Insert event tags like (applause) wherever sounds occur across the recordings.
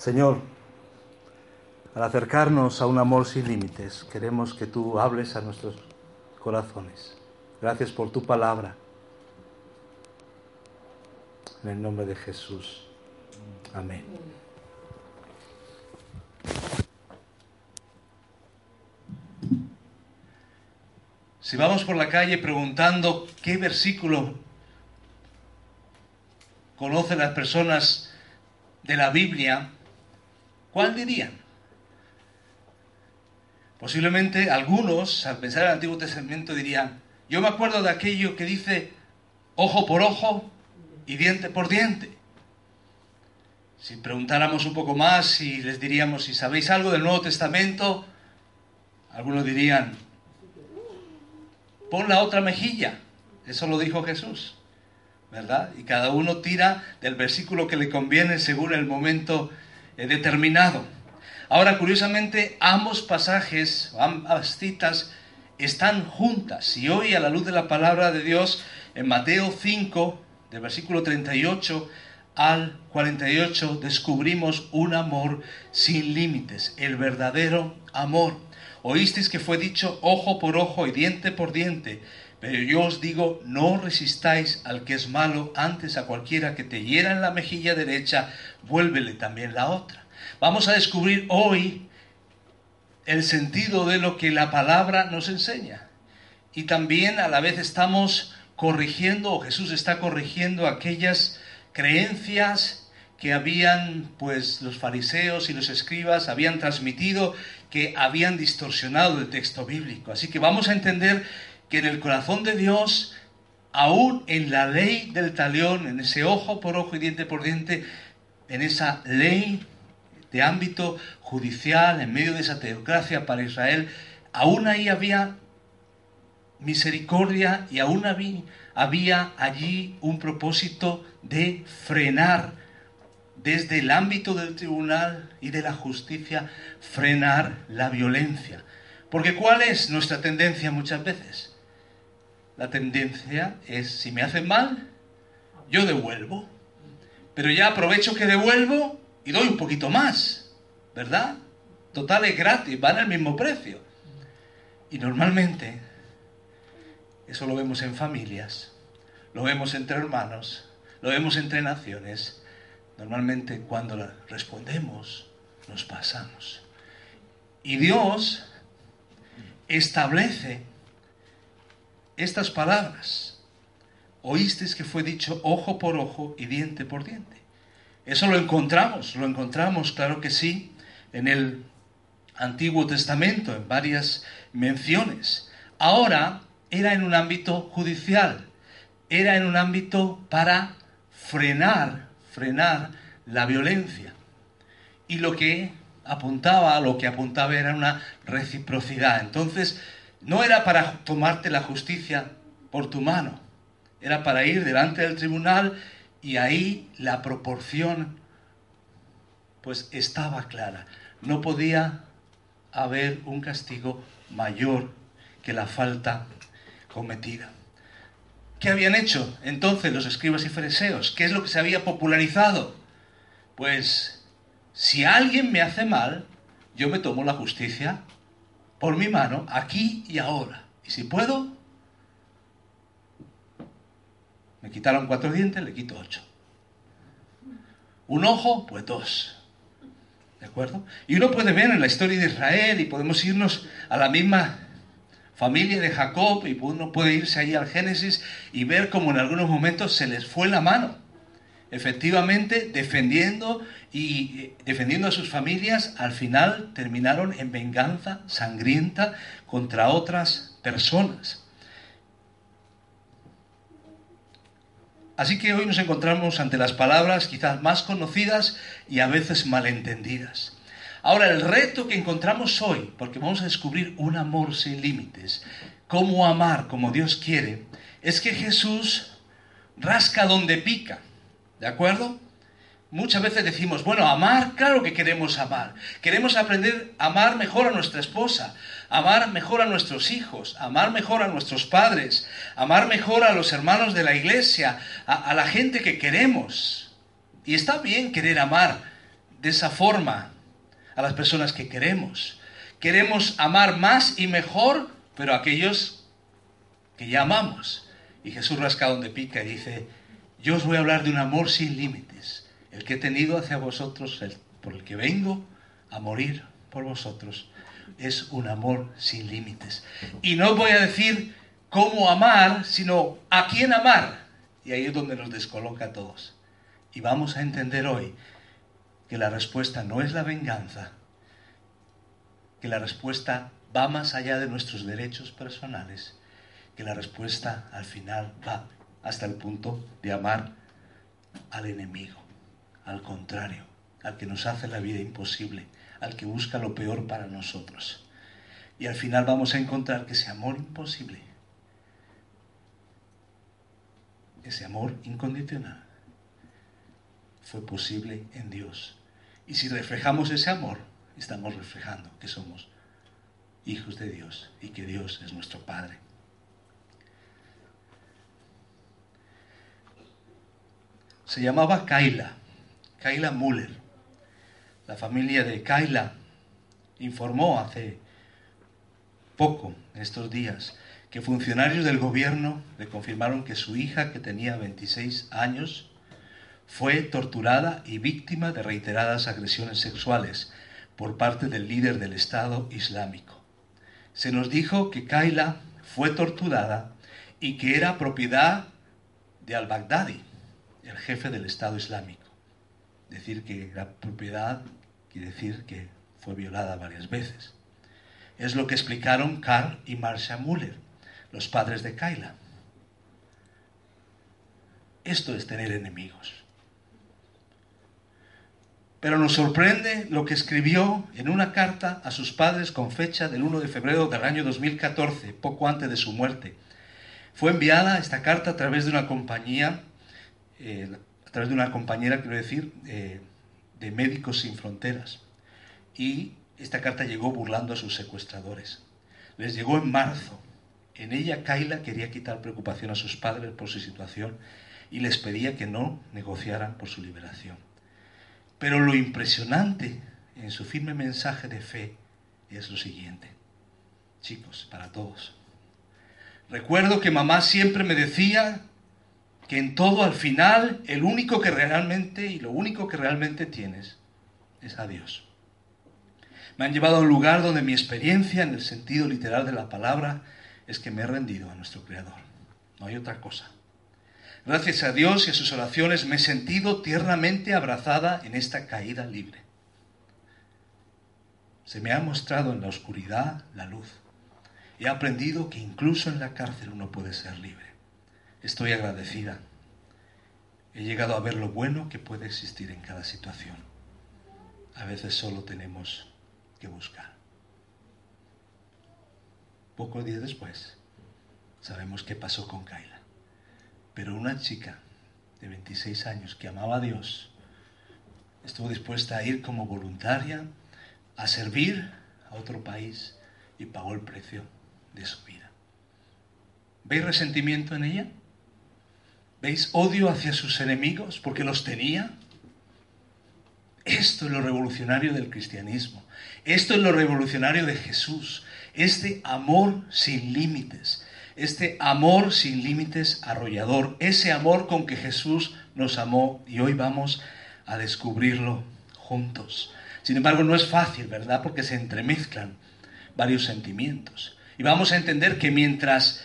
Señor, al acercarnos a un amor sin límites, queremos que tú hables a nuestros corazones. Gracias por tu palabra. En el nombre de Jesús. Amén. Si vamos por la calle preguntando qué versículo conocen las personas de la Biblia, ¿cuál dirían? Posiblemente algunos, al pensar en el Antiguo Testamento, dirían, yo me acuerdo de aquello que dice ojo por ojo y diente por diente. Si preguntáramos un poco más y les diríamos si sabéis algo del Nuevo Testamento, algunos dirían, pon la otra mejilla. Eso lo dijo Jesús, ¿verdad? Y cada uno tira del versículo que le conviene según el momento determinado. Ahora, curiosamente, ambos pasajes, ambas citas, están juntas. Y hoy, a la luz de la palabra de Dios, en Mateo 5, del versículo 38 al 48, descubrimos un amor sin límites, el verdadero amor. Oísteis que fue dicho ojo por ojo y diente por diente, pero yo os digo, no resistáis al que es malo, antes a cualquiera que te hiera en la mejilla derecha, vuélvele también la otra. Vamos a descubrir hoy el sentido de lo que la palabra nos enseña. Y también a la vez estamos corrigiendo, o Jesús está corrigiendo aquellas creencias que habían, pues, los fariseos y los escribas habían transmitido, que habían distorsionado el texto bíblico. Así que vamos a entender que en el corazón de Dios, aún en la ley del talión, en ese ojo por ojo y diente por diente, en esa ley de ámbito judicial, en medio de esa teocracia para Israel, aún ahí había misericordia y aún había, había allí un propósito de frenar desde el ámbito del tribunal y de la justicia, frenar la violencia. Porque ¿cuál es nuestra tendencia muchas veces? La tendencia es, si me hacen mal, yo devuelvo. Pero ya aprovecho que devuelvo y doy un poquito más, ¿verdad? Total es gratis, van al mismo precio. Y normalmente, eso lo vemos en familias, lo vemos entre hermanos, lo vemos entre naciones. Normalmente cuando respondemos, nos pasamos. Y Dios establece estas palabras. Oísteis que fue dicho ojo por ojo y diente por diente. Eso lo encontramos, lo encontramos, claro que sí, en el Antiguo Testamento, en varias menciones. Ahora era en un ámbito judicial, era en un ámbito para frenar, frenar la violencia. Y lo que apuntaba, lo que apuntaba era una reciprocidad. Entonces, no era para tomarte la justicia por tu mano, era para ir delante del tribunal y ahí la proporción pues estaba clara. No podía haber un castigo mayor que la falta cometida. ¿Qué habían hecho entonces los escribas y fariseos? ¿Qué es lo que se había popularizado? Pues si alguien me hace mal, yo me tomo la justicia por mi mano, aquí y ahora. Y si puedo, me quitaron cuatro dientes, le quito ocho. Un ojo, pues dos. ¿De acuerdo? Y uno puede ver en la historia de Israel y podemos irnos a la misma familia de Jacob y uno puede irse ahí al Génesis y ver cómo en algunos momentos se les fue la mano. Efectivamente, defendiendo y eh, defendiendo a sus familias, al final terminaron en venganza sangrienta contra otras personas. Así que hoy nos encontramos ante las palabras quizás más conocidas y a veces malentendidas. Ahora, el reto que encontramos hoy, porque vamos a descubrir un amor sin límites, cómo amar como Dios quiere, es que Jesús rasca donde pica. ¿De acuerdo? Muchas veces decimos, bueno, amar, claro que queremos amar. Queremos aprender a amar mejor a nuestra esposa, amar mejor a nuestros hijos, amar mejor a nuestros padres, amar mejor a los hermanos de la iglesia, a, la gente que queremos. Y está bien querer amar de esa forma a las personas que queremos. Queremos amar más y mejor, pero a aquellos que ya amamos. Y Jesús rasca donde pica y dice, yo os voy a hablar de un amor sin límites el que he tenido hacia vosotros, el, por el que vengo a morir por vosotros, es un amor sin límites. Y no voy a decir cómo amar, sino a quién amar. Y ahí es donde nos descoloca a todos. Y vamos a entender hoy que la respuesta no es la venganza, que la respuesta va más allá de nuestros derechos personales, que la respuesta al final va hasta el punto de amar al enemigo al contrario, al que nos hace la vida imposible, al que busca lo peor para nosotros. Y al final vamos a encontrar que ese amor imposible, ese amor incondicional, fue posible en Dios. Y si reflejamos ese amor, estamos reflejando que somos hijos de Dios y que Dios es nuestro Padre. Se llamaba Kaila Kaila Müller. La familia de Kaila informó hace poco, estos días, que funcionarios del gobierno le confirmaron que su hija, que tenía 26 años, fue torturada y víctima de reiteradas agresiones sexuales por parte del líder del Estado Islámico. Se nos dijo que Kaila fue torturada y que era propiedad de al-Baghdadi, el jefe del Estado Islámico. Decir que la propiedad quiere decir que fue violada varias veces. Es lo que explicaron Carl y Marcia Müller, los padres de Kyla. Esto es tener enemigos. Pero nos sorprende lo que escribió en una carta a sus padres con fecha del 1 de febrero del año 2014, poco antes de su muerte. Fue enviada esta carta a través de una compañía, eh, a través de una compañera, quiero decir, eh, de Médicos Sin Fronteras. Y esta carta llegó burlando a sus secuestradores. Les llegó en marzo. En ella Kaila quería quitar preocupación a sus padres por su situación y les pedía que no negociaran por su liberación. Pero lo impresionante en su firme mensaje de fe es lo siguiente. Chicos, para todos. Recuerdo que mamá siempre me decía que en todo al final el único que realmente y lo único que realmente tienes es a Dios. Me han llevado a un lugar donde mi experiencia, en el sentido literal de la palabra, es que me he rendido a nuestro Creador. No hay otra cosa. Gracias a Dios y a sus oraciones me he sentido tiernamente abrazada en esta caída libre. Se me ha mostrado en la oscuridad la luz. He aprendido que incluso en la cárcel uno puede ser libre. Estoy agradecida. He llegado a ver lo bueno que puede existir en cada situación. A veces solo tenemos que buscar. Pocos días después, sabemos qué pasó con Kaila. Pero una chica de 26 años que amaba a Dios estuvo dispuesta a ir como voluntaria a servir a otro país y pagó el precio de su vida. ¿Veis resentimiento en ella? ¿Veis odio hacia sus enemigos porque los tenía? Esto es lo revolucionario del cristianismo. Esto es lo revolucionario de Jesús. Este amor sin límites. Este amor sin límites arrollador. Ese amor con que Jesús nos amó y hoy vamos a descubrirlo juntos. Sin embargo, no es fácil, ¿verdad? Porque se entremezclan varios sentimientos. Y vamos a entender que mientras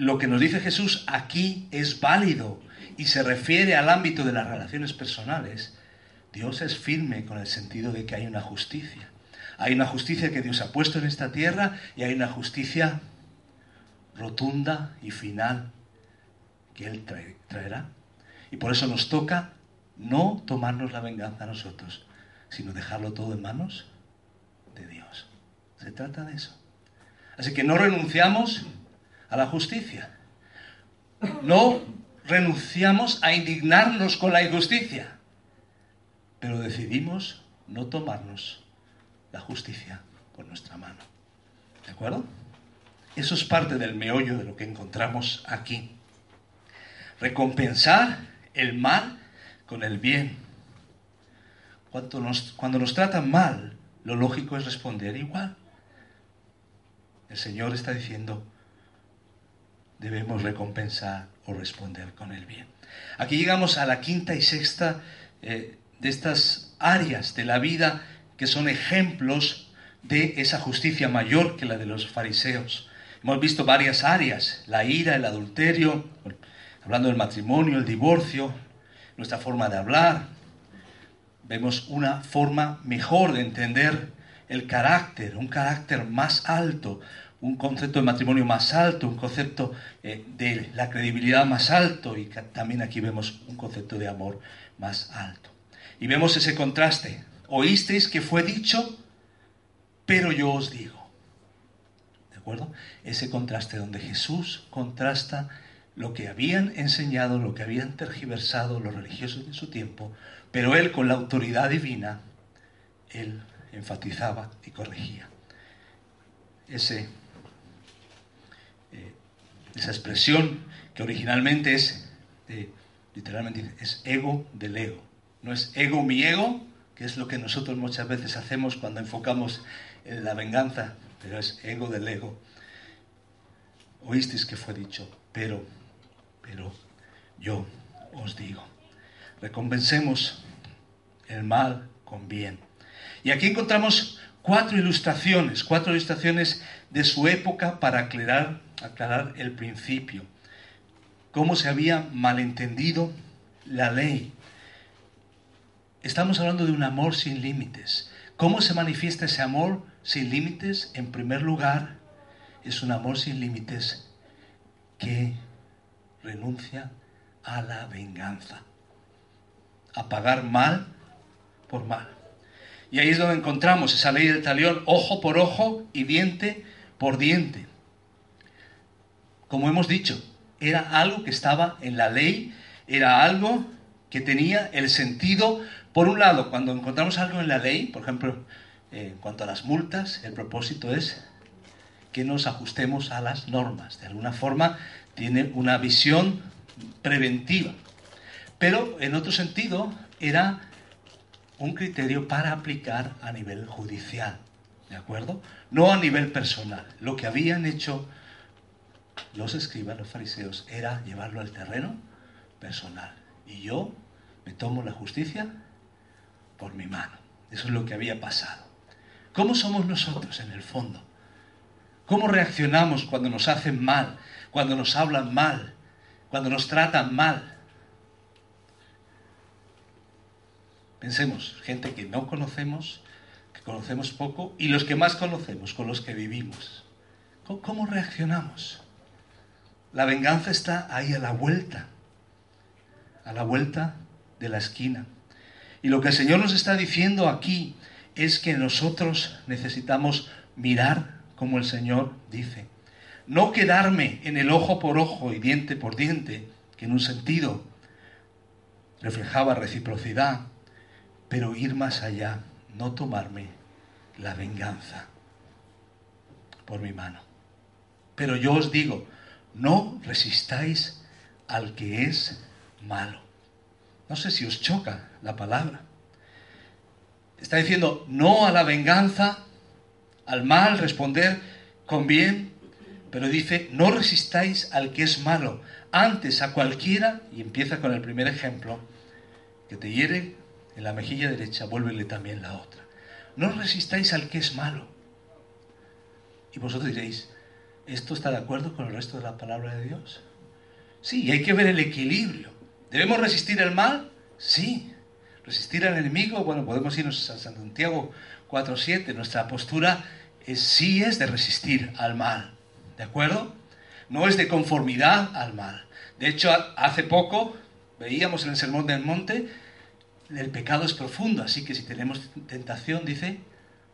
lo que nos dice Jesús aquí es válido y se refiere al ámbito de las relaciones personales, Dios es firme con el sentido de que hay una justicia. Hay una justicia que Dios ha puesto en esta tierra y hay una justicia rotunda y final que Él traerá Y por eso nos toca no tomarnos la venganza a nosotros, sino dejarlo todo en manos de Dios. Se trata de eso. Así que no renunciamos a la justicia. No renunciamos a indignarnos con la injusticia. Pero decidimos no tomarnos la justicia por nuestra mano. ¿De acuerdo? Eso es parte del meollo de lo que encontramos aquí. Recompensar el mal con el bien. Cuando nos, cuando nos tratan mal, lo lógico es responder igual. El Señor está diciendo, debemos recompensar o responder con el bien. Aquí llegamos a la quinta y sexta eh, de estas áreas de la vida que son ejemplos de esa justicia mayor que la de los fariseos. Hemos visto varias áreas, la ira, el adulterio, hablando del matrimonio, el divorcio, nuestra forma de hablar. Vemos una forma mejor de entender el carácter, un carácter más alto, un concepto de matrimonio más alto, un concepto eh, de la credibilidad más alto y también aquí vemos un concepto de amor más alto. Y vemos ese contraste. Oísteis que fue dicho, pero yo os digo. ¿De acuerdo? Ese contraste donde Jesús contrasta lo que habían enseñado, lo que habían tergiversado los religiosos de su tiempo, pero él con la autoridad divina, él enfatizaba y corregía. Ese, esa expresión que originalmente es, eh, literalmente, es ego del ego. No es ego mi ego, que es lo que nosotros muchas veces hacemos cuando enfocamos en la venganza, pero es ego del ego. Oísteis que fue dicho, pero, pero yo os digo, recompensemos el mal con bien. Y aquí encontramos cuatro ilustraciones, cuatro ilustraciones de su época para aclarar, aclarar el principio, cómo se había malentendido la ley, Estamos hablando de un amor sin límites. ¿Cómo se manifiesta ese amor sin límites? En primer lugar, es un amor sin límites que renuncia a la venganza, a pagar mal por mal. Y ahí es donde encontramos esa ley del talión, ojo por ojo y diente por diente. Como hemos dicho, era algo que estaba en la ley, era algo que tenía el sentido por un lado, cuando encontramos algo en la ley, por ejemplo, eh, en cuanto a las multas, el propósito es que nos ajustemos a las normas. De alguna forma tiene una visión preventiva. Pero en otro sentido era un criterio para aplicar a nivel judicial. ¿De acuerdo? No a nivel personal. Lo que habían hecho los escribas, los fariseos, era llevarlo al terreno personal. Y yo me tomo la justicia por mi mano. Eso es lo que había pasado. ¿Cómo somos nosotros en el fondo? ¿Cómo reaccionamos cuando nos hacen mal, cuando nos hablan mal, cuando nos tratan mal? Pensemos, gente que no conocemos, que conocemos poco, y los que más conocemos, con los que vivimos. ¿Cómo, reaccionamos? La venganza está ahí a la vuelta, a la vuelta de la esquina. Y lo que el Señor nos está diciendo aquí es que nosotros necesitamos mirar como el Señor dice. No quedarme en el ojo por ojo y diente por diente, que en un sentido reflejaba reciprocidad, pero ir más allá, no tomarme la venganza por mi mano. Pero yo os digo, no resistáis al que es malo. No sé si os choca la palabra. Está diciendo no a la venganza, al mal, responder con bien, pero dice no resistáis al que es malo, antes a cualquiera, y empieza con el primer ejemplo, que te hiere en la mejilla derecha, vuélvele también la otra. No resistáis al que es malo. Y vosotros diréis, ¿esto está de acuerdo con el resto de la palabra de Dios? Sí, hay que ver el equilibrio. ¿Debemos resistir el mal? Sí. ¿Resistir al enemigo? Bueno, podemos irnos a Santiago 4.7. Nuestra postura es, sí es de resistir al mal. ¿De acuerdo? No es de conformidad al mal. De hecho, hace poco, veíamos en el Sermón del Monte, el pecado es profundo, así que si tenemos tentación, dice,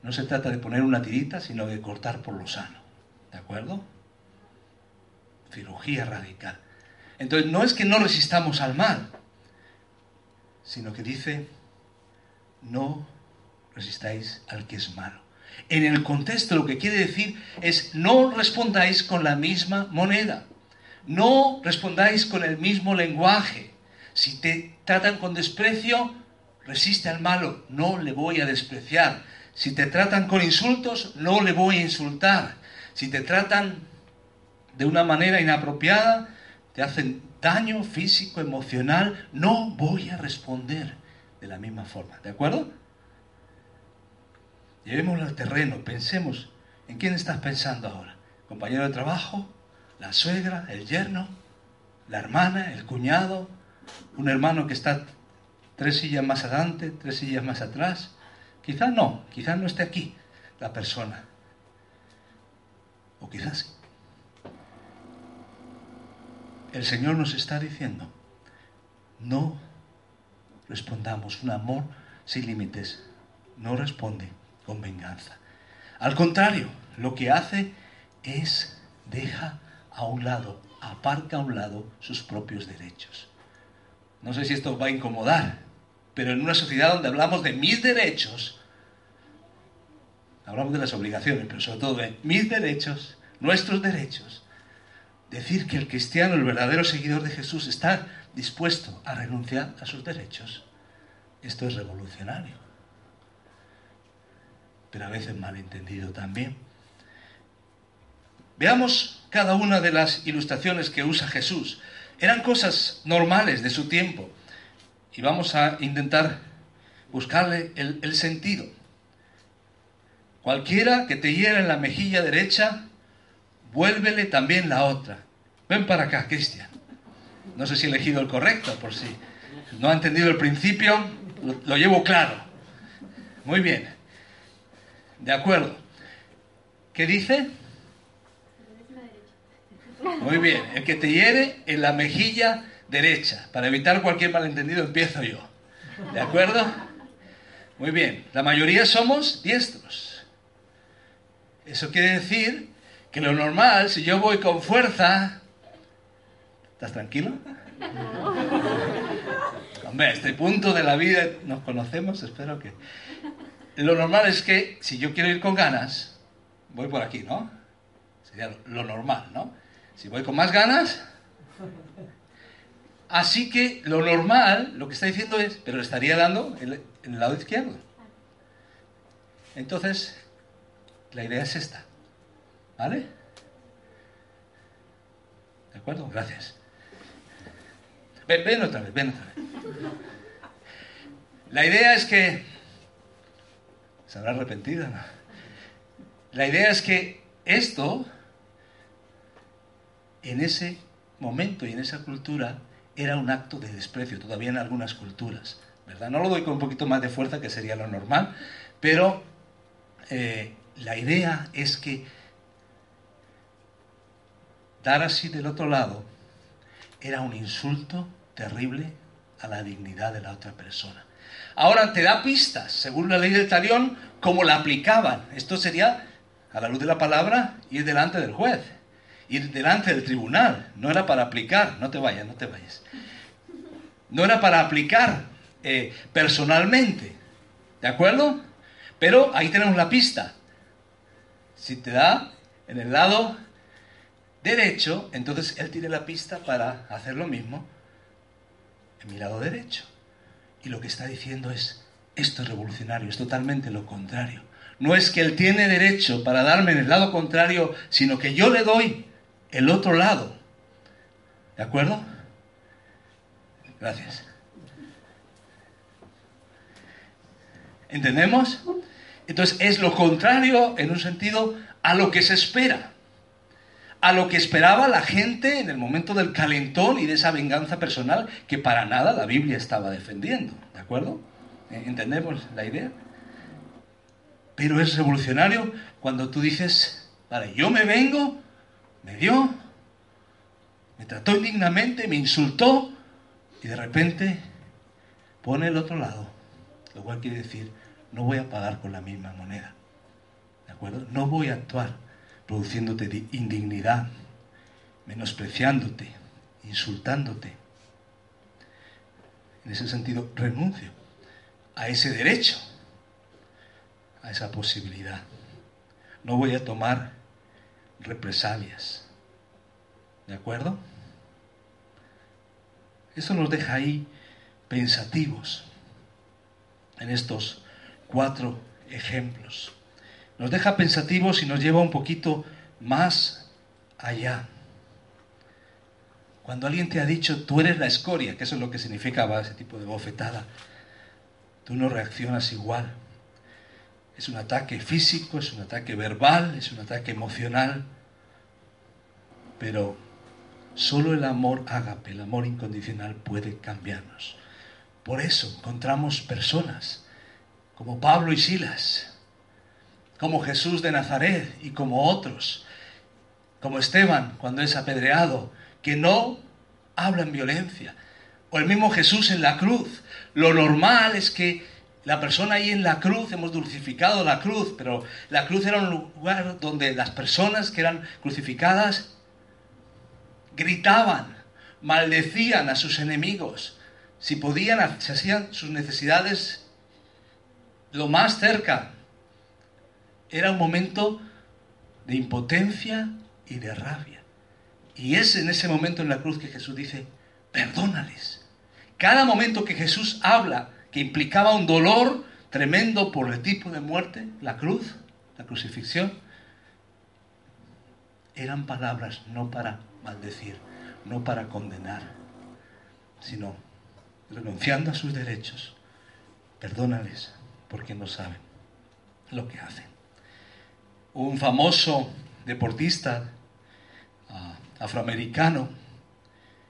no se trata de poner una tirita, sino de cortar por lo sano. ¿De acuerdo? Cirugía radical. Entonces, no es que no resistamos al mal, sino que dice, no resistáis al que es malo. En el contexto lo que quiere decir es, no respondáis con la misma moneda, no respondáis con el mismo lenguaje. Si te tratan con desprecio, resiste al malo, no le voy a despreciar. Si te tratan con insultos, no le voy a insultar. Si te tratan de una manera inapropiada, te hacen daño físico, emocional, no voy a responder de la misma forma. ¿De acuerdo? Llevémoslo al terreno, pensemos en quién estás pensando ahora. ¿Compañero de trabajo? ¿La suegra? ¿El yerno? ¿La hermana? ¿El cuñado? ¿Un hermano que está tres sillas más adelante, tres sillas más atrás? Quizás no, quizás no esté aquí la persona. O quizás sí. El Señor nos está diciendo, no respondamos, un amor sin límites no responde con venganza. Al contrario, lo que hace es deja a un lado, aparca a un lado sus propios derechos. No sé si esto va a incomodar, pero en una sociedad donde hablamos de mis derechos, hablamos de las obligaciones, pero sobre todo de mis derechos, nuestros derechos, decir que el cristiano, el verdadero seguidor de Jesús, está dispuesto a renunciar a sus derechos, esto es revolucionario, pero a veces malentendido también. Veamos cada una de las ilustraciones que usa Jesús. Eran cosas normales de su tiempo y vamos a intentar buscarle el, el sentido. Cualquiera que te hiera en la mejilla derecha, vuélvele también la otra. Ven para acá, Cristian. No sé si he elegido el correcto, por si no ha entendido el principio, lo, lo llevo claro. Muy bien. De acuerdo. ¿Qué dice? Muy bien. El que te hiere en la mejilla derecha. Para evitar cualquier malentendido empiezo yo. ¿De acuerdo? Muy bien. La mayoría somos diestros. Eso quiere decir que lo normal, si yo voy con fuerza... ¿Estás tranquilo? (laughs) Hombre, a este punto de la vida nos conocemos, espero que... Lo normal es que si yo quiero ir con ganas, voy por aquí, ¿no? Sería lo normal, ¿no? Si voy con más ganas... Así que lo normal, lo que está diciendo es, pero le estaría dando en el lado izquierdo. Entonces, la idea es esta. ¿Vale? ¿De acuerdo? Gracias. Ven, ven otra vez, ven otra vez. La idea es que... ¿Se habrá arrepentido? No? La idea es que esto, en ese momento y en esa cultura, era un acto de desprecio, todavía en algunas culturas, ¿verdad? No lo doy con un poquito más de fuerza, que sería lo normal, pero eh, la idea es que dar así del otro lado era un insulto terrible a la dignidad de la otra persona. Ahora te da pistas, según la ley del talión, cómo la aplicaban. Esto sería, a la luz de la palabra, ir delante del juez, ir delante del tribunal. No era para aplicar, no te vayas, no te vayas. No era para aplicar eh, personalmente, ¿de acuerdo? Pero ahí tenemos la pista. Si te da en el lado derecho, entonces él tiene la pista para hacer lo mismo en mi lado derecho. Y lo que está diciendo es, esto es revolucionario, es totalmente lo contrario. No es que él tiene derecho para darme en el lado contrario, sino que yo le doy el otro lado. ¿De acuerdo? Gracias. ¿Entendemos? Entonces es lo contrario, en un sentido, a lo que se espera. A lo que esperaba la gente en el momento del calentón y de esa venganza personal que para nada la Biblia estaba defendiendo. ¿De acuerdo? ¿Entendemos la idea? Pero es revolucionario cuando tú dices, vale, yo me vengo, me dio, me trató indignamente, me insultó, Y de repente pone el otro lado, lo cual quiere decir, no voy a pagar con la misma moneda. ¿De acuerdo? No voy a actuar produciéndote indignidad, menospreciándote, insultándote. En ese sentido, renuncio a ese derecho, a esa posibilidad. No voy a tomar represalias. ¿De acuerdo? Eso nos deja ahí pensativos en estos cuatro ejemplos. Nos deja pensativos y nos lleva un poquito más allá. Cuando alguien te ha dicho, tú eres la escoria, que eso es lo que significaba ese tipo de bofetada, tú no reaccionas igual. Es un ataque físico, es un ataque verbal, es un ataque emocional, pero solo el amor ágape, el amor incondicional puede cambiarnos. Por eso encontramos personas como Pablo y Silas, como Jesús de Nazaret y como otros, como Esteban cuando es apedreado, que no hablan violencia. O el mismo Jesús en la cruz. Lo normal es que la persona ahí en la cruz, hemos dulcificado la cruz, pero la cruz era un lugar donde las personas que eran crucificadas gritaban, maldecían a sus enemigos. Si podían, se hacían sus necesidades lo más cerca. Era un momento de impotencia y de rabia. Y es en ese momento en la cruz que Jesús dice, perdónales. Cada momento que Jesús habla que implicaba un dolor tremendo por el tipo de muerte, la cruz, la crucifixión, eran palabras no para maldecir, no para condenar, sino renunciando a sus derechos, perdónales porque no saben lo que hacen. Un famoso deportista afroamericano,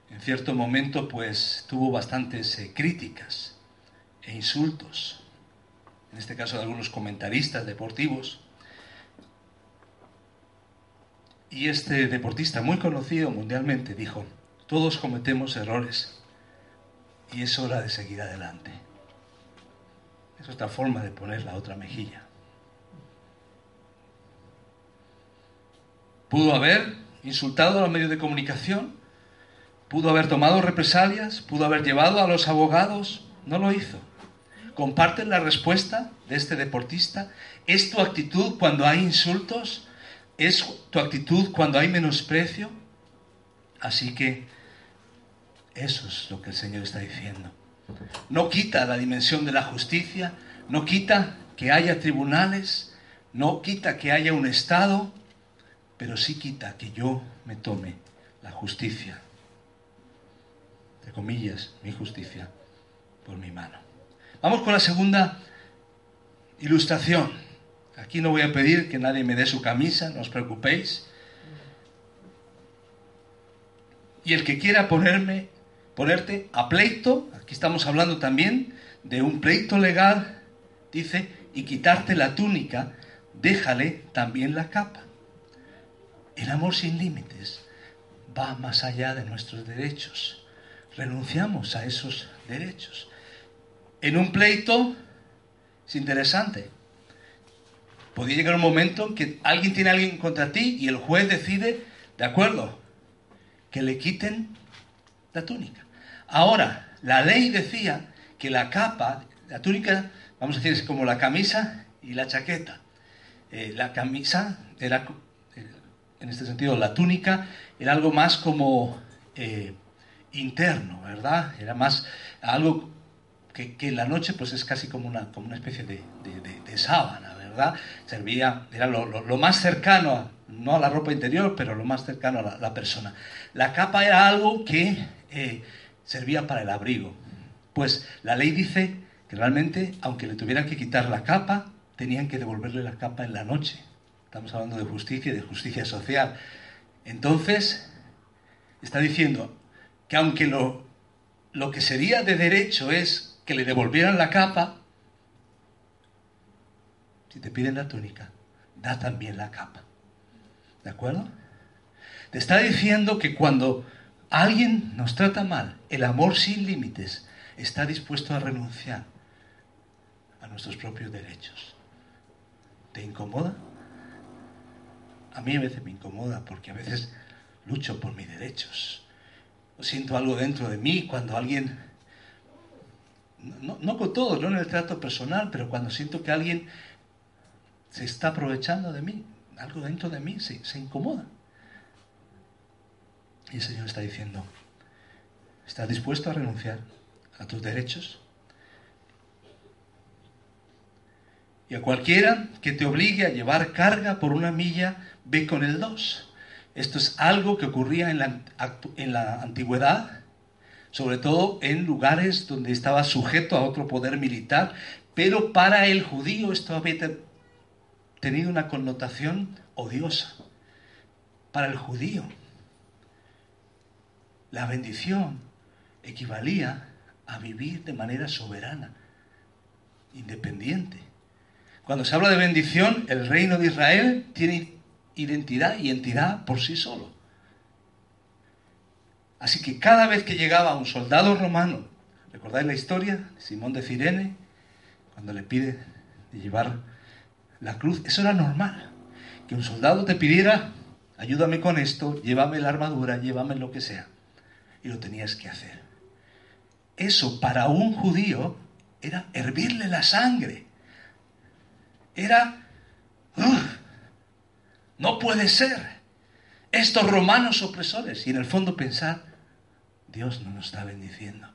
en cierto momento pues tuvo bastantes eh, críticas e insultos, en este caso de algunos comentaristas deportivos. Y este deportista muy conocido mundialmente dijo, todos cometemos errores y es hora de seguir adelante. Es otra forma de poner la otra mejilla. Pudo haber insultado a los medios de comunicación, pudo haber tomado represalias, pudo haber llevado a los abogados, no lo hizo. ¿Comparten la respuesta de este deportista? ¿Es tu actitud cuando hay insultos? ¿Es tu actitud cuando hay menosprecio? Así que eso es lo que el Señor está diciendo. No quita la dimensión de la justicia, no quita que haya tribunales, no quita que haya un Estado, pero sí quita que yo me tome la justicia, de comillas, mi justicia, por mi mano. Vamos con la segunda ilustración. Aquí no voy a pedir que nadie me dé su camisa, no os preocupéis. Y el que quiera ponerme, ponerte a pleito, aquí estamos hablando también de un pleito legal, dice, y quitarte la túnica, déjale también la capa. El amor sin límites va más allá de nuestros derechos. Renunciamos a esos derechos. En un pleito es interesante. Podría llegar un momento en que alguien tiene a alguien contra ti y el juez decide, de acuerdo, que le quiten la túnica. Ahora, la ley decía que la capa, la túnica, vamos a decir, es como la camisa y la chaqueta. Eh, la camisa era en este sentido, la túnica era algo más como eh, interno, ¿verdad? Era más algo que, en la noche pues es casi como una, como una especie de, sábana, ¿verdad? Servía, era lo, más cercano, no a la ropa interior, pero lo más cercano a la, persona. La capa era algo que eh, servía para el abrigo. Pues la ley dice que realmente, aunque le tuvieran que quitar la capa, tenían que devolverle la capa en la noche. Estamos hablando de justicia y de justicia social. Entonces, está diciendo que aunque lo, lo que sería de derecho es que le devolvieran la capa, si te piden la túnica, da también la capa. ¿De acuerdo? Te está diciendo que cuando alguien nos trata mal, el amor sin límites está dispuesto a renunciar a nuestros propios derechos. ¿Te incomoda? A mí a veces me incomoda porque a veces lucho por mis derechos. Siento algo dentro de mí cuando alguien, no, con todo, no en el trato personal, pero cuando siento que alguien se está aprovechando de mí, algo dentro de mí se, se incomoda. Y el Señor está diciendo, ¿estás dispuesto a renunciar a tus derechos? Y a cualquiera que te obligue a llevar carga por una milla, ve con el dos. Esto es algo que ocurría en la, en la antigüedad, sobre todo en lugares donde estaba sujeto a otro poder militar, pero para el judío esto había tenido una connotación odiosa. Para el judío la bendición equivalía a vivir de manera soberana, independiente. Cuando se habla de bendición, el reino de Israel tiene identidad y entidad por sí solo. Así que cada vez que llegaba un soldado romano, ¿recordáis la historia? Simón de Cirene, cuando le pide de llevar la cruz, eso era normal. Que un soldado te pidiera, ayúdame con esto, llévame la armadura, llévame lo que sea y lo tenías que hacer. Eso para un judío era hervirle la sangre. Era, no puede ser. Estos romanos opresores y en el fondo pensar, Dios no nos está bendiciendo.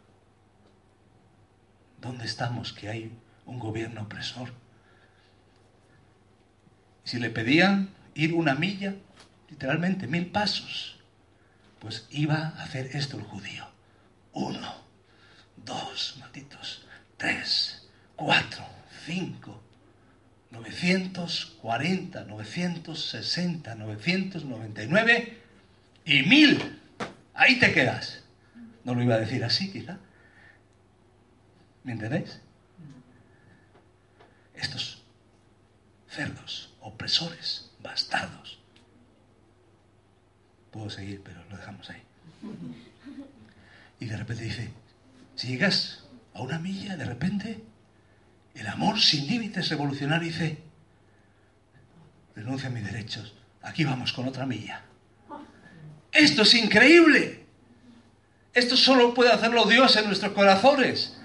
¿Dónde estamos que hay un gobierno opresor? Si le pedían ir una milla, literalmente mil pasos, pues iba a hacer esto el judío. Uno, dos, malditos, tres, cuatro, cinco, 940, 960, 999 y mil. Ahí te quedas. No lo iba a decir así, quizá. ¿Me entendéis? Estos cerdos, opresores, bastardos, Puedo seguir, pero lo dejamos ahí. Y de repente dice, si llegas a una milla, de repente, el amor sin límites revolucionario dice, renuncia a mis derechos, aquí vamos con otra milla. Esto es increíble. Esto solo puede hacerlo Dios en nuestros corazones.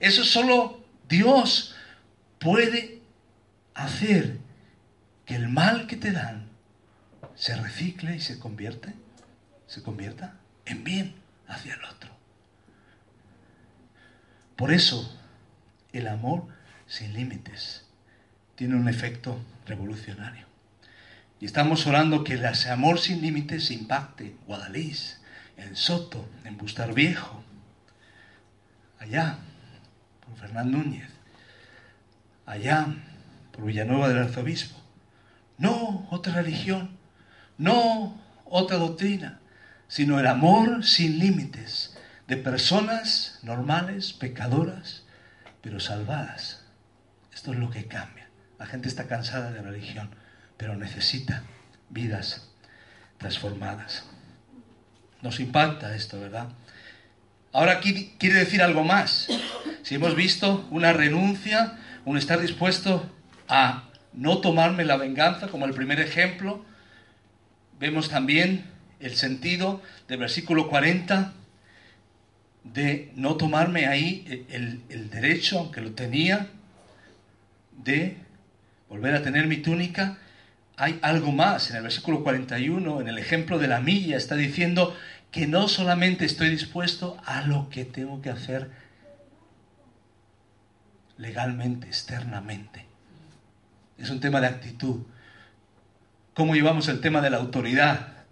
Eso solo Dios puede hacer que el mal que te dan se recicle y se convierte, se convierta en bien hacia el otro. Por eso, el amor sin límites tiene un efecto revolucionario. Y estamos orando que ese amor sin límites impacte Guadalís, en Soto, en Bustar Viejo, allá, por Fernán Núñez, allá, por Villanueva del Arzobispo. No otra religión, no otra doctrina, sino el amor sin límites de personas normales, pecadoras, pero salvadas. Esto es lo que cambia. La gente está cansada de religión, pero necesita vidas transformadas. Nos impacta esto, ¿verdad? Ahora aquí quiere decir algo más. Si hemos visto una renuncia, un estar dispuesto a no tomarme la venganza como el primer ejemplo, vemos también el sentido del versículo 40 de no tomarme ahí el, derecho, aunque lo tenía, de volver a tener mi túnica. Hay algo más. En el versículo 41, en el ejemplo de la milla, está diciendo que no solamente estoy dispuesto a lo que tengo que hacer legalmente, externamente. Es un tema de actitud cómo llevamos el tema de la autoridad,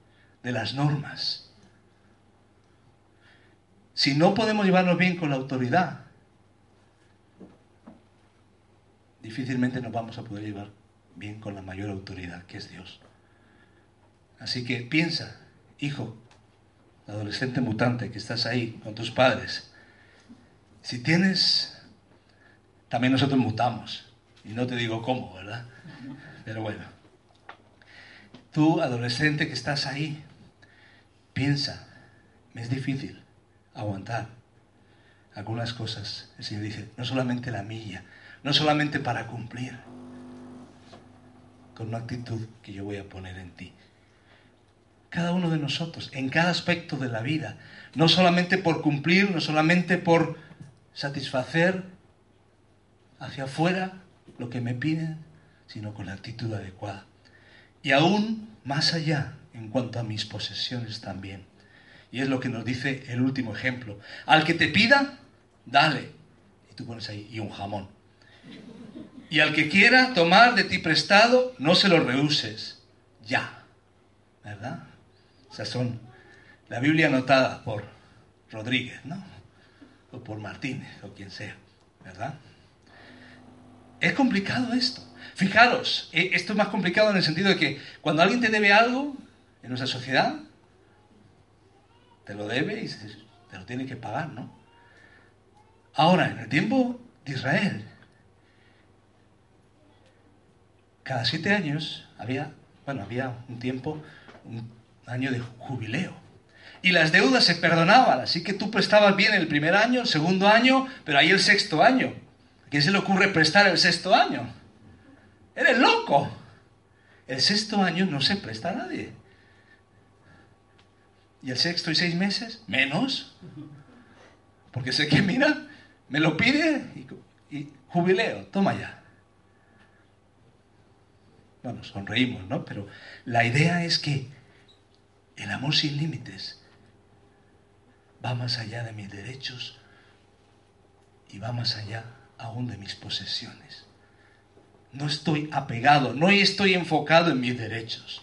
de las normas. Si no podemos llevarnos bien con la autoridad, difícilmente nos vamos a poder llevar bien con la mayor autoridad, que es Dios. Así que piensa, hijo, adolescente mutante que estás ahí con tus padres, si tienes, también nosotros mutamos, y no te digo cómo, ¿verdad? Pero bueno, Tú, adolescente que estás ahí, piensa me es difícil aguantar algunas cosas. El Señor dice, no solamente la milla, no solamente para cumplir, con una actitud que yo voy a poner en ti. Cada uno de nosotros, en cada aspecto de la vida, no solamente por cumplir, no solamente por satisfacer hacia afuera lo que me piden, sino con la actitud adecuada. Y aún más allá en cuanto a mis posesiones también. Y es lo que nos dice el último ejemplo. Al que te pida, dale. Y tú pones ahí, y un jamón. Y al que quiera tomar de ti prestado, no se lo rehuses. Ya. ¿Verdad? Esas son la Biblia anotada por Rodríguez, ¿no? O por Martínez, o quien sea. ¿Verdad? Es complicado esto. Fijaros, eh, esto es más complicado en el sentido de que cuando alguien te debe algo en nuestra sociedad, te lo debe y te lo tiene que pagar, ¿no? Ahora, en el tiempo de Israel, cada siete años había, bueno, había un tiempo, un año de jubileo. Y las deudas se perdonaban, así que tú prestabas bien el primer año, el segundo año, pero ahí el sexto año. ¿A quién se le ocurre prestar el sexto año? Eres loco. El sexto año no se presta a nadie. ¿Y el sexto y seis meses? Menos. Porque sé que, mira, me lo pide y, jubileo, toma ya. Bueno, sonreímos, ¿no? Pero la idea es que el amor sin límites va más allá de mis derechos y va más allá aún de mis posesiones. No estoy apegado, no estoy enfocado en mis derechos.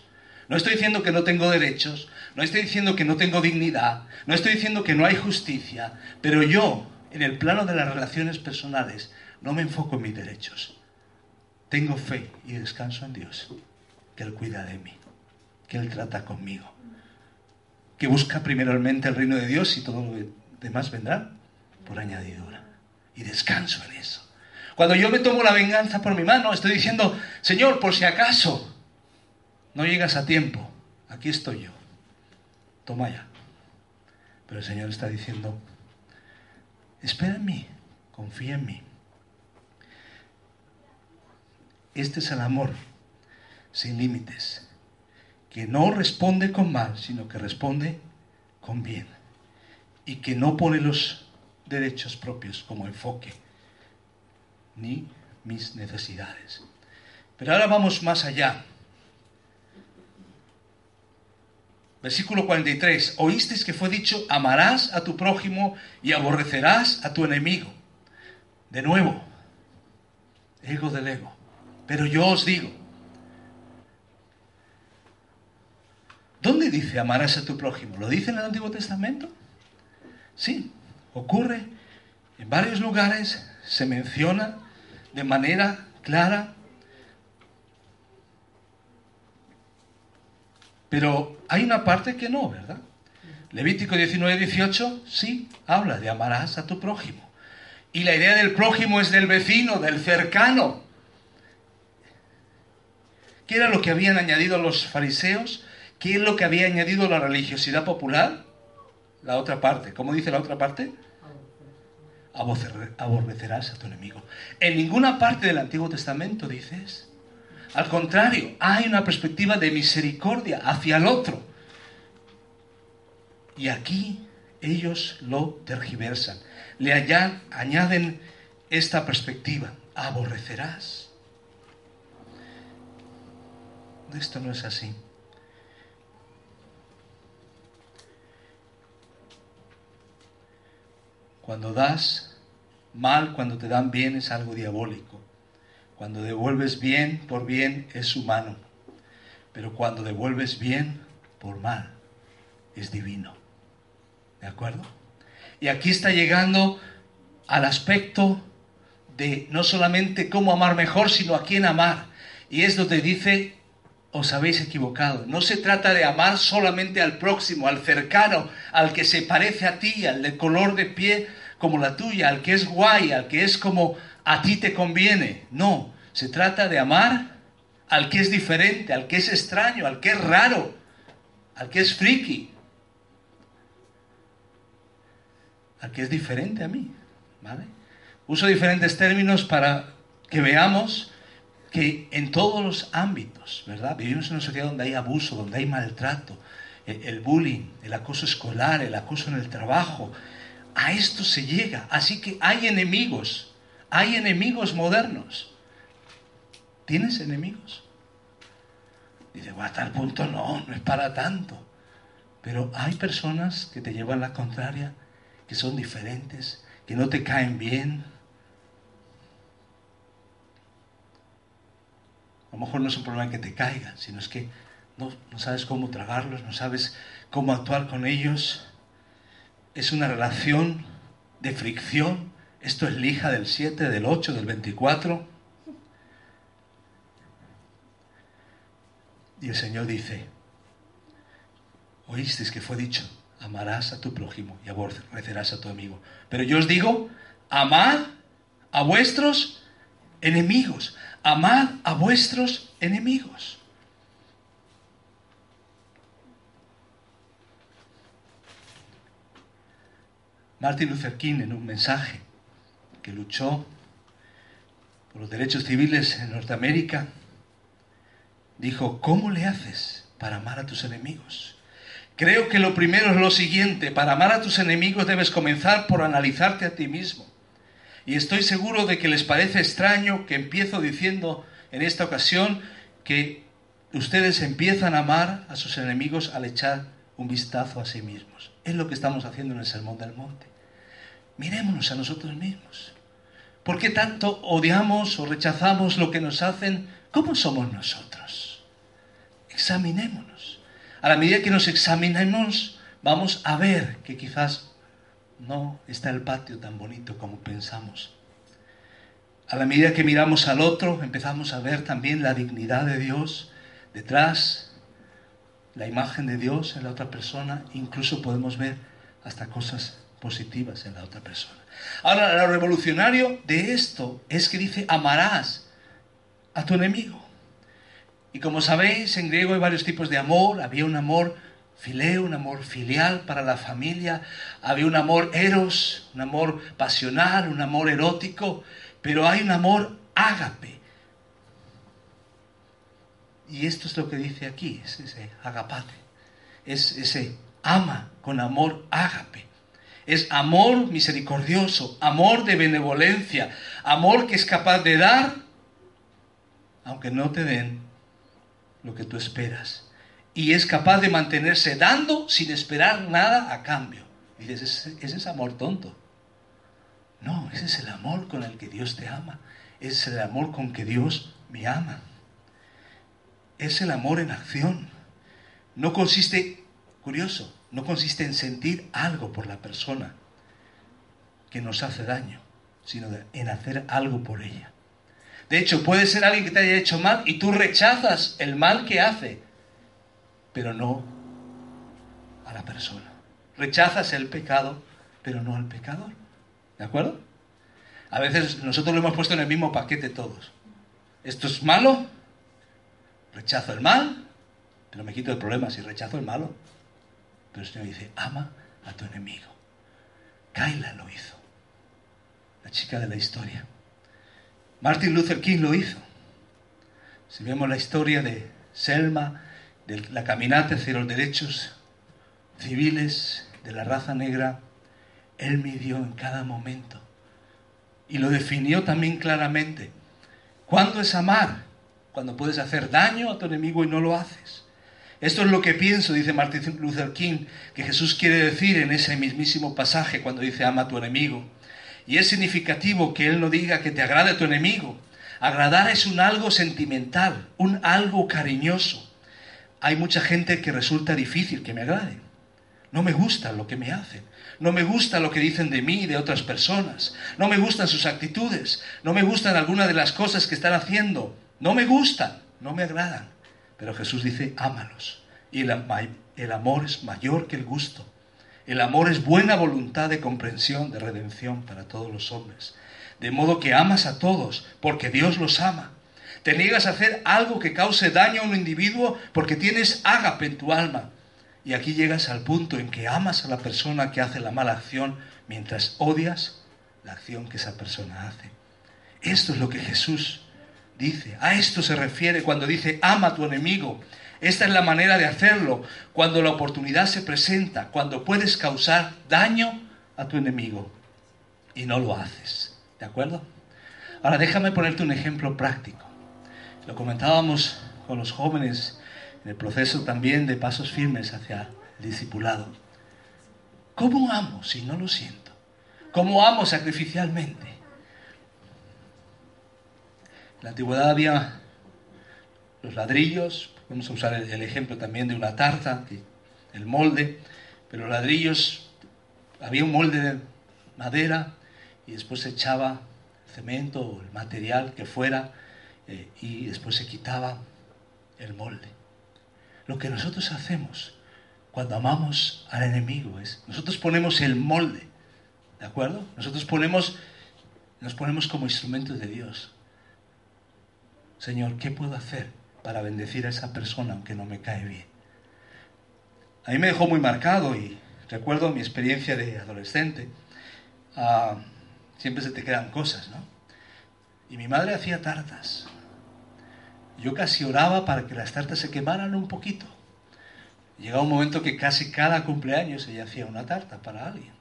No estoy diciendo que no tengo derechos, no estoy diciendo que no tengo dignidad, no estoy diciendo que no hay justicia, pero yo, en el plano de las relaciones personales, no me enfoco en mis derechos. Tengo fe y descanso en Dios, que Él cuida de mí, que Él trata conmigo, que busca primeramente el reino de Dios y todo lo demás vendrá por añadidura. Y descanso en eso. Cuando yo me tomo la venganza por mi mano, estoy diciendo, Señor, por si acaso no llegas a tiempo, aquí estoy yo. Toma ya. Pero el Señor está diciendo, espera en mí, confía en mí. Este es el amor sin límites, que no responde con mal, sino que responde con bien. Y que no pone los derechos propios como enfoque, ni mis necesidades. Pero ahora vamos más allá. Versículo 43. Oísteis que fue dicho, amarás a tu prójimo y aborrecerás a tu enemigo. De nuevo, ego del ego. Pero yo os digo, ¿dónde dice amarás a tu prójimo? ¿Lo dice en el Antiguo Testamento? Sí, ocurre en varios lugares, se menciona de manera clara, pero hay una parte que no, ¿verdad? Levítico 19, 18 sí habla de amarás a tu prójimo. Y la idea del prójimo es del vecino, del cercano. ¿Qué era lo que habían añadido los fariseos? ¿Qué es lo que había añadido la religiosidad popular? La otra parte. ¿Cómo dice la otra parte? Aborrecerás a tu enemigo. En ninguna parte del Antiguo Testamento dices. Al contrario, hay una perspectiva de misericordia hacia el otro. Y aquí ellos lo tergiversan. Le añaden esta perspectiva. Aborrecerás esto no es así. Cuando das mal, cuando te dan bien, es algo diabólico. Cuando devuelves bien por bien, es humano. Pero cuando devuelves bien por mal, es divino. ¿De acuerdo? Y aquí está llegando al aspecto de no solamente cómo amar mejor, sino a quién amar. Y es donde dice os habéis equivocado. No se trata de amar solamente al próximo, al cercano, al que se parece a ti, al de color de pie como la tuya, al que es guay, al que es como a ti te conviene. No, se trata de amar al que es diferente, al que es extraño, al que es raro, al que es friki. al que es diferente a mí. ¿vale? Uso diferentes términos para que veamos que en todos los ámbitos, ¿verdad? Vivimos en una sociedad donde hay abuso, donde hay maltrato, el, el bullying, el acoso escolar, el acoso en el trabajo. A esto se llega. Así que hay enemigos, hay enemigos modernos. ¿Tienes enemigos? Dice, a tal punto no, no es para tanto. Pero hay personas que te llevan la contraria, que son diferentes, que no te caen bien. A lo mejor no es un problema que te caigan, sino es que no, no sabes cómo tragarlos, no sabes cómo actuar con ellos. Es una relación de fricción. Esto es lija del 7, del 8, del 24. Y el Señor dice, oísteis que fue dicho, amarás a tu prójimo y aborrecerás a tu amigo. Pero yo os digo, amad a vuestros enemigos, amad a vuestros enemigos. Martin Luther King en un mensaje que luchó por los derechos civiles en Norteamérica, dijo, ¿cómo le haces para amar a tus enemigos? Creo que lo primero es lo siguiente, para amar a tus enemigos debes comenzar por analizarte a ti mismo. Y estoy seguro de que les parece extraño que empiezo diciendo en esta ocasión que ustedes empiezan a amar a sus enemigos al echar un vistazo a sí mismos. Es lo que estamos haciendo en el Sermón del Monte. Mirémonos a nosotros mismos. ¿Por qué tanto odiamos o rechazamos lo que nos hacen? ¿Cómo somos nosotros? Examinémonos. A la medida que nos examinemos, vamos a ver que quizás no está el patio tan bonito como pensamos. A la medida que miramos al otro, empezamos a ver también la dignidad de Dios detrás, la imagen de Dios en la otra persona, incluso podemos ver hasta cosas positivas en la otra persona. Ahora, lo revolucionario de esto es que dice, amarás a tu enemigo. Y como sabéis, en griego hay varios tipos de amor. Había un amor fileo, un amor filial para la familia. Había un amor eros, un amor pasional, un amor erótico. Pero hay un amor ágape. Y esto es lo que dice aquí, es ese agapate. Es ese ama con amor ágape. Es amor misericordioso, amor de benevolencia, amor que es capaz de dar, aunque no te den lo que tú esperas. Y es capaz de mantenerse dando sin esperar nada a cambio. Y dices, ese es amor tonto. No, ese es el amor con el que Dios te ama. Es el amor con que Dios me ama. Es el amor en acción. No consiste, curioso, no consiste en sentir algo por la persona que nos hace daño, sino en hacer algo por ella. De hecho, puede ser alguien que te haya hecho mal y tú rechazas el mal que hace, pero no a la persona. Rechazas el pecado, pero no al pecador. ¿De acuerdo? A veces nosotros lo hemos puesto en el mismo paquete todos. Esto es malo, rechazo el mal, pero me quito el problema si rechazo el malo. Pero el Señor dice, ama a tu enemigo. Kaila lo hizo, la chica de la historia. Martin Luther King lo hizo. Si vemos la historia de Selma, de la caminata hacia los derechos civiles de la raza negra, él midió en cada momento y lo definió también claramente. ¿Cuándo es amar? Cuando puedes hacer daño a tu enemigo y no lo haces. Esto es lo que pienso, dice Martin Luther King, que Jesús quiere decir en ese mismísimo pasaje cuando dice ama a tu enemigo. Y es significativo que Él no diga que te agrade tu enemigo. Agradar es un algo sentimental, un algo cariñoso. Hay mucha gente que resulta difícil que me agrade. No me gusta lo que me hacen. No me gusta lo que dicen de mí y de otras personas. No me gustan sus actitudes. No me gustan algunas de las cosas que están haciendo. No me gustan. No me agradan. Pero Jesús dice, ámalos. Y el, amor es mayor que el gusto. El amor es buena voluntad de comprensión, de redención para todos los hombres. De modo que amas a todos porque Dios los ama. Te niegas a hacer algo que cause daño a un individuo porque tienes ágape en tu alma. Y aquí llegas al punto en que amas a la persona que hace la mala acción mientras odias la acción que esa persona hace. Esto es lo que Jesús dice. A esto se refiere cuando dice ama a tu enemigo. Esta es la manera de hacerlo cuando la oportunidad se presenta, cuando puedes causar daño a tu enemigo y no lo haces. ¿De acuerdo? Ahora déjame ponerte un ejemplo práctico. Lo comentábamos con los jóvenes en el proceso también de pasos firmes hacia el discipulado. ¿Cómo amo si no lo siento? ¿Cómo amo sacrificialmente? La antigüedad había los ladrillos, vamos a usar el, ejemplo también de una tarta, el molde, pero los ladrillos, había un molde de madera y después se echaba cemento o el material que fuera eh, y después se quitaba el molde. Lo que nosotros hacemos cuando amamos al enemigo es, nosotros ponemos el molde, ¿de acuerdo? Nosotros ponemos, nos ponemos como instrumentos de Dios. Señor, ¿qué puedo hacer para bendecir a esa persona aunque no me cae bien? A mí me dejó muy marcado y recuerdo mi experiencia de adolescente. Ah, siempre se te quedan cosas, ¿no? Y mi madre hacía tartas. Yo casi oraba para que las tartas se quemaran un poquito. Llegaba un momento que casi cada cumpleaños ella hacía una tarta para alguien.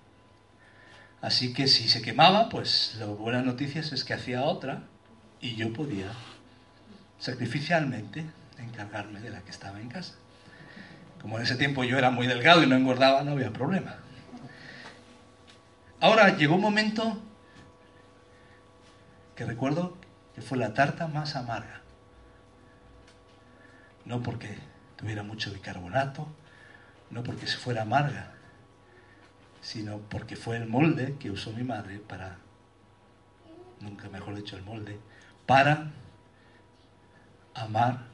Así que si se quemaba, pues las buenas noticias es que hacía otra y yo podía sacrificialmente encargarme de la que estaba en casa. Como en ese tiempo yo era muy delgado y no engordaba, no había problema. Ahora llegó un momento que recuerdo que fue la tarta más amarga. No porque tuviera mucho bicarbonato, no porque se fuera amarga, sino porque fue el molde que usó mi madre para, nunca mejor dicho el molde, para amar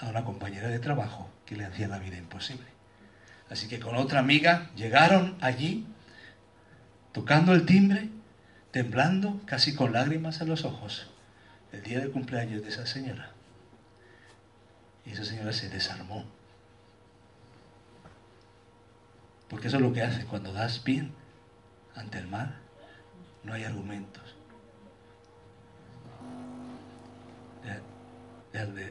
a una compañera de trabajo que le hacía la vida imposible. Así que con otra amiga llegaron allí, tocando el timbre, temblando, casi con lágrimas en los ojos, el día del cumpleaños de esa señora. Y esa señora se desarmó. Porque eso es lo que hace cuando das bien ante el mal. No hay argumentos.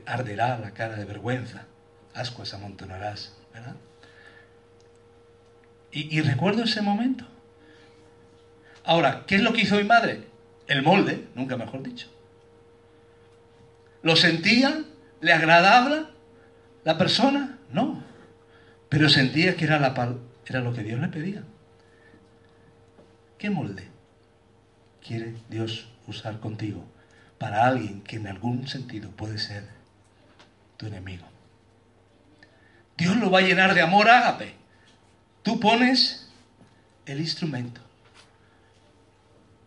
Arderá la cara de vergüenza, ascuas amontonarás, ¿verdad? Y, recuerdo ese momento. Ahora, ¿qué es lo que hizo mi madre? El molde, nunca mejor dicho. ¿Lo sentía? ¿Le agradaba la persona? No. Pero sentía que era, la, era lo que Dios le pedía. ¿Qué molde quiere Dios usar contigo? Para alguien que en algún sentido puede ser tu enemigo. Dios lo va a llenar de amor ágape. Tú pones el instrumento.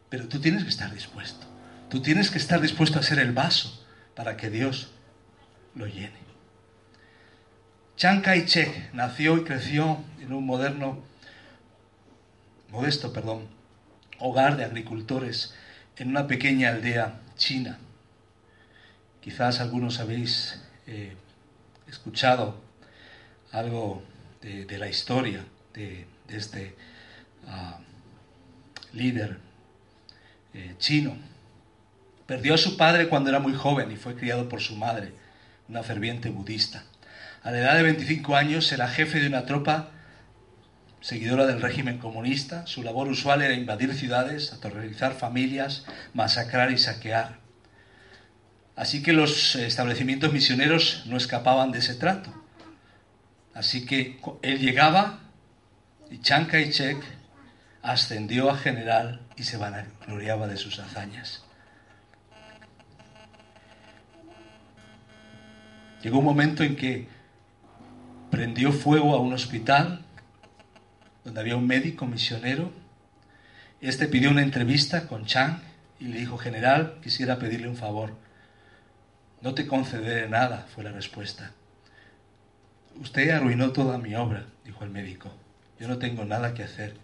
Pero tú tienes que estar dispuesto. Tú tienes que estar dispuesto a ser el vaso para que Dios lo llene. Chiang Kai-shek nació y creció en un moderno, modesto, perdón, hogar de agricultores en una pequeña aldea china. Quizás algunos habéis eh, escuchado algo de, la historia de, este ah, líder eh, chino. Perdió a su padre cuando era muy joven y fue criado por su madre, una ferviente budista. A la edad de 25 años era jefe de una tropa seguidora del régimen comunista, su labor usual era invadir ciudades, aterrorizar familias, masacrar y saquear. Así que los establecimientos misioneros no escapaban de ese trato. Así que él llegaba y Chiang Kai-shek ascendió a general y se vanagloriaba de sus hazañas. Llegó un momento en que prendió fuego a un hospital donde había un médico misionero. Este pidió una entrevista con Chang y le dijo, general, quisiera pedirle un favor. No te concederé nada, fue la respuesta. Usted arruinó toda mi obra, dijo el médico. Yo no tengo nada que hacer.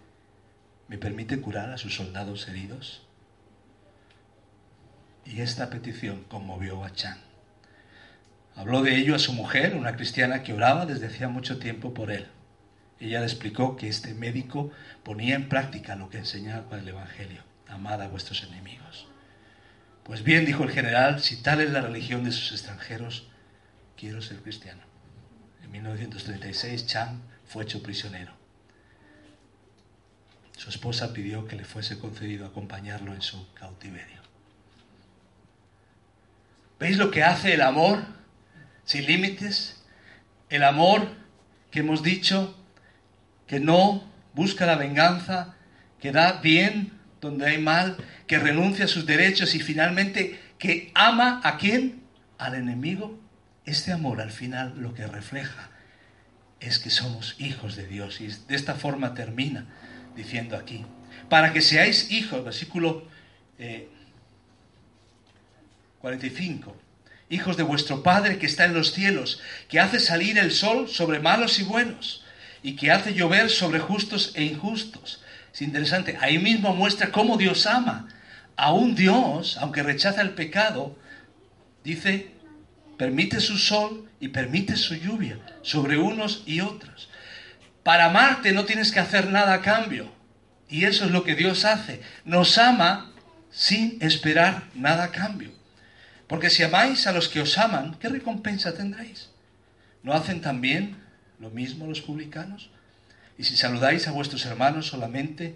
¿Me permite curar a sus soldados heridos? Y esta petición conmovió a Chang. Habló de ello a su mujer, una cristiana que oraba desde hacía mucho tiempo por él Ella le explicó que este médico ponía en práctica lo que enseñaba el Evangelio. Amad a vuestros enemigos. Pues bien, dijo el general, si tal es la religión de sus extranjeros, quiero ser cristiano. En 1936, Chang fue hecho prisionero. Su esposa pidió que le fuese concedido acompañarlo en su cautiverio. ¿Veis lo que hace el amor sin límites? El amor que hemos dicho que no busca la venganza, que da bien donde hay mal, que renuncia a sus derechos y finalmente que ama a quién? Al enemigo. Este amor al final lo que refleja es que somos hijos de Dios y de esta forma termina diciendo aquí, para que seáis hijos, versículo 45, eh, hijos de vuestro Padre que está en los cielos, que hace salir el sol sobre malos y buenos, y que hace llover sobre justos e injustos. Es interesante, ahí mismo muestra cómo Dios ama. A un Dios, aunque rechaza el pecado, dice, permite su sol y permite su lluvia sobre unos y otros. Para amarte no tienes que hacer nada a cambio. Y eso es lo que Dios hace. Nos ama sin esperar nada a cambio. Porque si amáis a los que os aman, ¿qué recompensa tendréis? ¿No hacen también lo mismo los publicanos? Y si saludáis a vuestros hermanos solamente,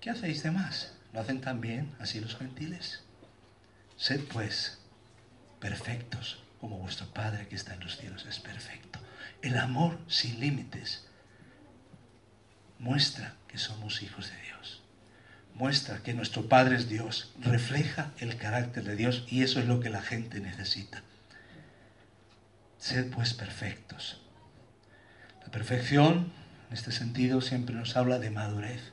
¿qué hacéis de más? ¿No hacen también así los gentiles? Sed pues perfectos, como vuestro Padre que está en los cielos es perfecto. El amor sin límites muestra que somos hijos de Dios. Muestra que nuestro Padre es Dios, refleja el carácter de Dios y eso es lo que la gente necesita. Sed pues perfectos. Perfección, en este sentido, siempre nos habla de madurez,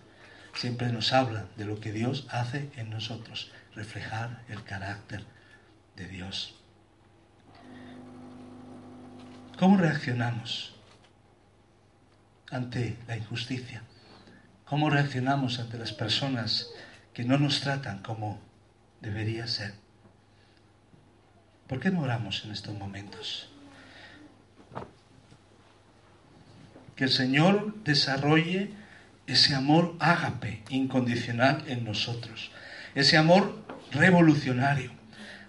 siempre nos habla de lo que Dios hace en nosotros, reflejar el carácter de Dios. ¿Cómo reaccionamos ante la injusticia? ¿Cómo reaccionamos ante las personas que no nos tratan como debería ser? ¿Por qué no oramos en estos momentos? Que el Señor desarrolle ese amor ágape incondicional en nosotros, ese amor revolucionario.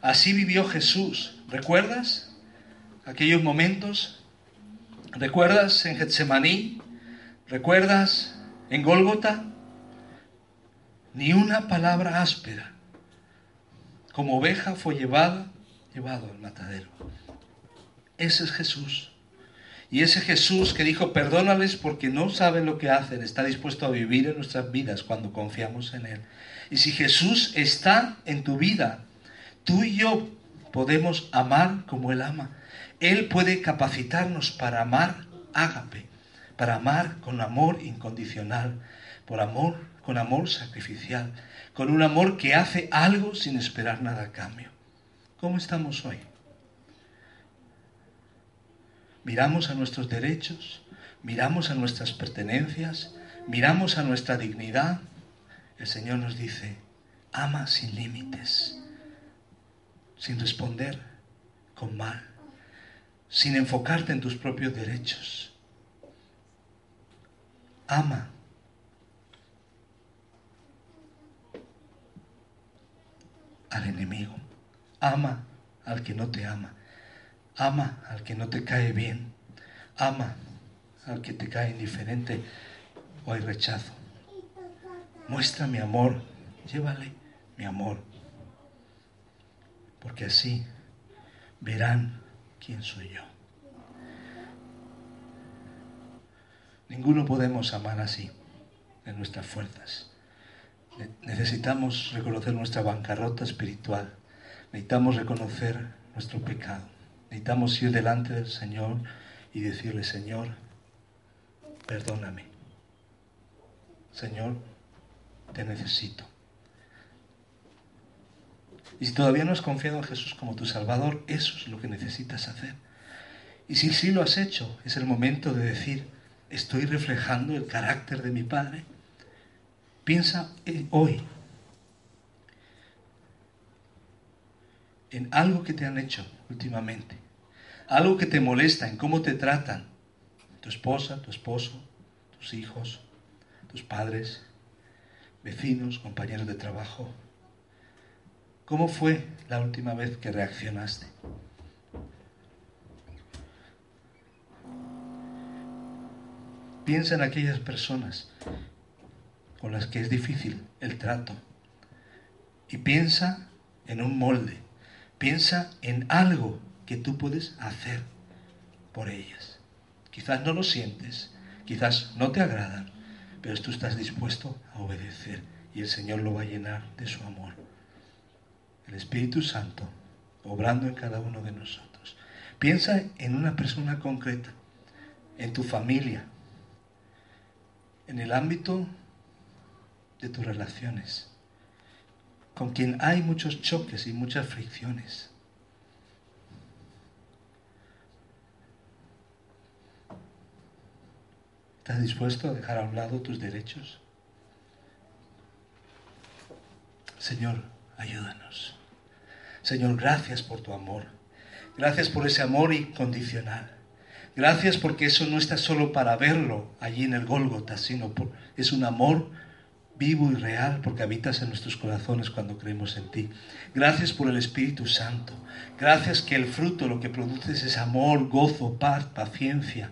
Así vivió Jesús. ¿Recuerdas aquellos momentos? ¿Recuerdas en Getsemaní? ¿Recuerdas en Gólgota? Ni una palabra áspera. Como oveja fue llevada, llevado al matadero. Ese es Jesús. Y ese Jesús que dijo, perdónales porque no saben lo que hacen, está dispuesto a vivir en nuestras vidas cuando confiamos en Él. Y si Jesús está en tu vida, tú y yo podemos amar como Él ama. Él puede capacitarnos para amar ágape, para amar con amor incondicional, por amor, con amor sacrificial, con un amor que hace algo sin esperar nada a cambio. ¿Cómo estamos hoy? Miramos a nuestros derechos, miramos a nuestras pertenencias, miramos a nuestra dignidad. El Señor nos dice, ama sin límites, sin responder con mal, sin enfocarte en tus propios derechos. Ama. al enemigo. Ama al que no te ama. Ama al que no te cae bien. Ama al que te cae indiferente o hay rechazo. Muestra mi amor. Llévale mi amor. Porque así verán quién soy yo. Ninguno podemos amar así, en nuestras fuerzas. Necesitamos reconocer nuestra bancarrota espiritual. Necesitamos reconocer nuestro pecado. Necesitamos ir delante del Señor y decirle, Señor, perdóname. Señor, te necesito. Y si todavía no has confiado en Jesús como tu Salvador, eso es lo que necesitas hacer. Y si sí lo has hecho, es el momento de decir, estoy reflejando el carácter de mi Padre. Piensa hoy en algo que te han hecho últimamente algo que te molesta en cómo te tratan tu esposa, tu esposo, tus hijos, tus padres, vecinos, compañeros de trabajo. ¿Cómo fue la última vez que reaccionaste? Piensa en aquellas personas con las que es difícil el trato y piensa en un molde, piensa en algo que tú puedes hacer por ellas. Quizás no lo sientes, quizás no te agradan, pero tú estás dispuesto a obedecer y el Señor lo va a llenar de su amor. El Espíritu Santo obrando en cada uno de nosotros. Piensa en una persona concreta, en tu familia, en el ámbito de tus relaciones, con quien hay muchos choques y muchas fricciones. ¿Estás dispuesto a dejar a un lado tus derechos? Señor, ayúdanos. Señor, gracias por tu amor. Gracias por ese amor incondicional. Gracias porque eso no está solo para verlo allí en el Gólgota, sino por, es un amor vivo y real porque habitas en nuestros corazones cuando creemos en ti. Gracias por el Espíritu Santo. Gracias que el fruto lo que produce es amor, gozo, paz, paciencia.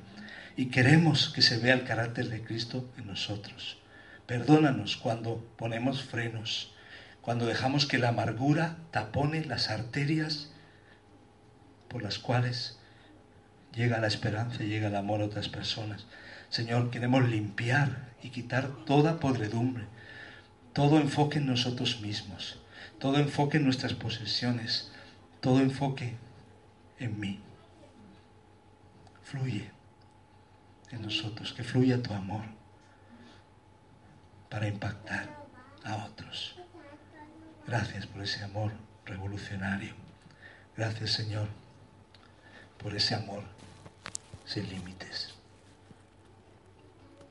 Y queremos que se vea el carácter de Cristo en nosotros. Perdónanos cuando ponemos frenos, cuando dejamos que la amargura tapone las arterias por las cuales llega la esperanza y llega el amor a otras personas. Señor, queremos limpiar y quitar toda podredumbre, todo enfoque en nosotros mismos, todo enfoque en nuestras posesiones, todo enfoque en mí. Fluye en nosotros, que fluya tu amor para impactar a otros. Gracias por ese amor revolucionario. Gracias Señor por ese amor sin límites.